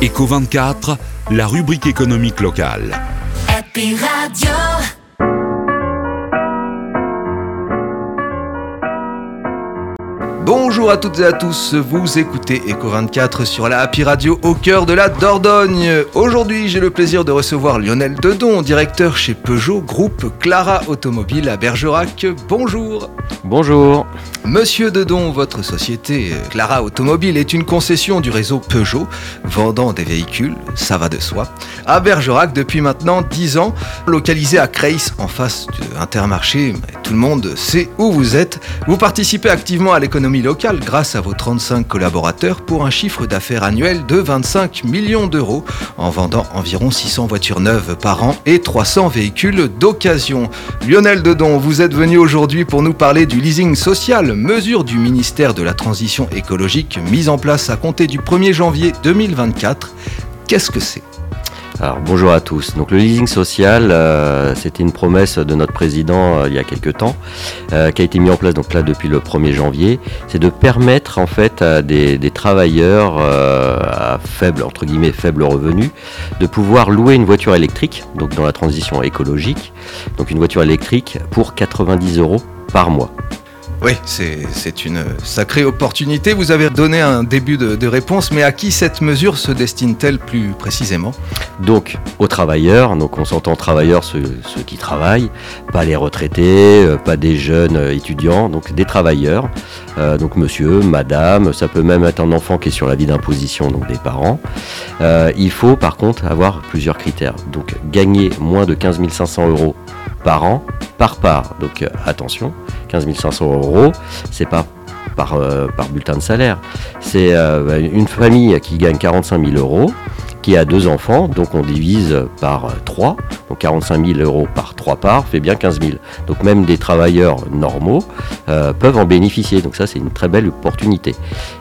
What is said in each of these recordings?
Eco 24, la rubrique économique locale. Radio. Bonjour à toutes et à tous, vous écoutez Eco24 sur la Happy Radio au cœur de la Dordogne. Aujourd'hui, j'ai le plaisir de recevoir Lionel Dedon, directeur chez Peugeot, groupe Clara Automobile à Bergerac. Bonjour. Bonjour. Monsieur Dedon, votre société Clara Automobile est une concession du réseau Peugeot, vendant des véhicules, ça va de soi, à Bergerac depuis maintenant 10 ans, localisé à Creis en face de Intermarché. Tout le monde sait où vous êtes. Vous participez activement à l'économie locale grâce à vos 35 collaborateurs pour un chiffre d'affaires annuel de 25 millions d'euros en vendant environ 600 voitures neuves par an et 300 véhicules d'occasion. Lionel Dedon, vous êtes venu aujourd'hui pour nous parler du leasing social mesure du ministère de la Transition écologique mise en place à compter du 1er janvier 2024. Qu'est-ce que c'est? Alors bonjour à tous. Donc le leasing social, euh, c'était une promesse de notre président euh, il y a quelques temps, euh, qui a été mis en place donc là depuis le 1er janvier. C'est de permettre en fait à des, travailleurs à faible entre guillemets faible revenu de pouvoir louer une voiture électrique, donc dans la transition écologique, donc une voiture électrique pour 90 euros par mois. Oui, c'est une sacrée opportunité. Vous avez donné un début de, réponse, mais à qui cette mesure se destine-t-elle plus précisément Donc, aux travailleurs, donc on s'entend travailleurs, ceux, qui travaillent, pas les retraités, euh, pas des jeunes euh, étudiants, donc des travailleurs. Euh, donc monsieur, madame, ça peut même être un enfant qui est sur la vie d'imposition, donc des parents. il faut par contre avoir plusieurs critères. Donc, gagner moins de 15 500 euros par an, par part. Donc attention, 15 500 euros, c'est pas par, euh, par bulletin de salaire. C'est euh, une famille qui gagne 45 000 euros, qui a deux enfants, donc on divise par 3, donc 45 000 euros par 3 parts fait bien 15 000. Donc même des travailleurs normaux euh, peuvent en bénéficier, donc ça c'est une très belle opportunité.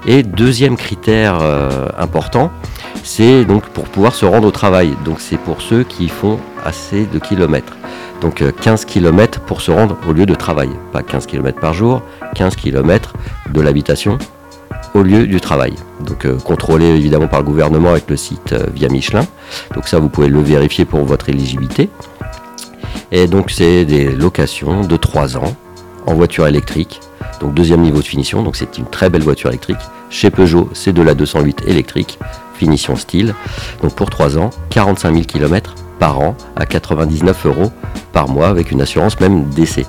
Et deuxième critère important, c'est donc pour pouvoir se rendre au travail, donc c'est pour ceux qui font assez de kilomètres. Donc 15 euh, km pour se rendre au lieu de travail. Pas 15 km par jour, 15 km de l'habitation au lieu du travail. Donc euh, contrôlé évidemment par le gouvernement avec le site euh, via Michelin. Donc ça vous pouvez le vérifier pour votre éligibilité. Et donc c'est des locations de 3 ans en voiture électrique. Donc deuxième niveau de finition, donc c'est une très belle voiture électrique. Chez Peugeot, c'est de la 208 électrique, finition style. Donc pour 3 ans, 45 000 km par an à 99 euros par mois avec une assurance même d'essai.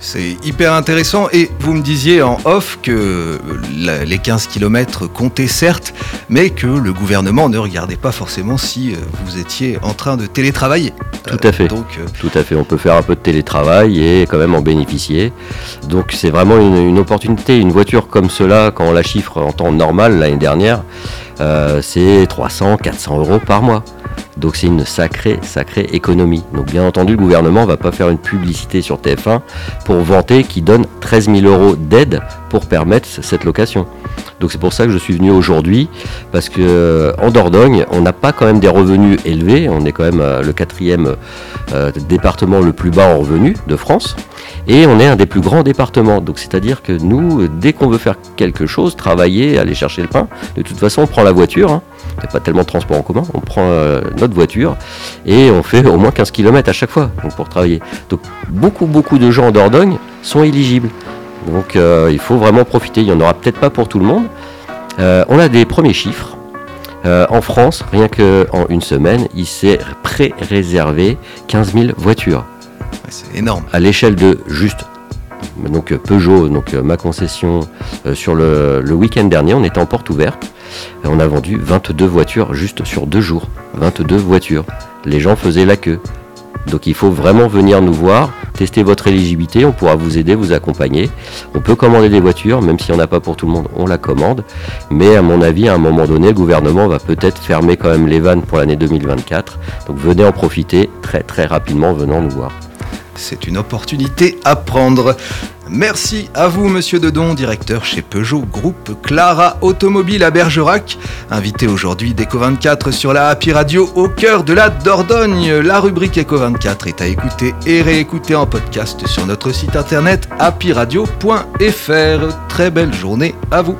C'est hyper intéressant et vous me disiez en off que les 15 km comptaient certes, mais que le gouvernement ne regardait pas forcément si euh, vous étiez en train de télétravailler. Tout à fait. donc, euh, Tout à fait. On peut faire un peu de télétravail et quand même en bénéficier. Donc c'est vraiment une, opportunité. Une voiture comme cela, quand on la chiffre en temps normal l'année dernière, euh, c'est 300, 400 euros par mois. Donc c'est une sacrée, sacrée économie. Donc bien entendu, le gouvernement ne va pas faire une publicité sur TF1 pour vanter qu'il donne 13 000 euros d'aide pour permettre cette location. Donc c'est pour ça que je suis venu aujourd'hui, parce que euh, en Dordogne, on n'a pas quand même des revenus élevés. On est quand même euh, le quatrième euh, département le plus bas en revenus de France. Et on est un des plus grands départements. Donc c'est-à-dire que nous, dès qu'on veut faire quelque chose, travailler, aller chercher le pain, de toute façon, on prend la voiture. Hein. Il n'y a pas tellement de transport en commun. On prend euh, notre voiture et on fait au moins 15 km à chaque fois pour travailler. Donc beaucoup, beaucoup de gens en Dordogne sont éligibles. Donc euh, il faut vraiment profiter. Il n'y en aura peut-être pas pour tout le monde. Euh, on a des premiers chiffres. en France, rien qu'en une semaine, il s'est pré-réservé 15 000 voitures. c'est énorme. À l'échelle de juste donc Peugeot, donc ma concession, sur le, le week-end dernier, on était en porte ouverte on a vendu 22 voitures juste sur deux jours. 22 voitures. Les gens faisaient la queue. Donc il faut vraiment venir nous voir, tester votre éligibilité, on pourra vous aider, vous accompagner. On peut commander des voitures, même si on n'a pas pour tout le monde, on la commande. Mais à mon avis, à un moment donné, le gouvernement va peut-être fermer quand même les vannes pour l'année 2024. Donc venez en profiter très très rapidement venant nous voir. C'est une opportunité à prendre. Merci à vous, monsieur Dedon, directeur chez Peugeot Groupe Clara Automobile à Bergerac. Invité aujourd'hui d'Eco24 sur la Happy Radio au cœur de la Dordogne. La rubrique Eco24 est à écouter et réécouter en podcast sur notre site internet happyradio.fr. Très belle journée à vous.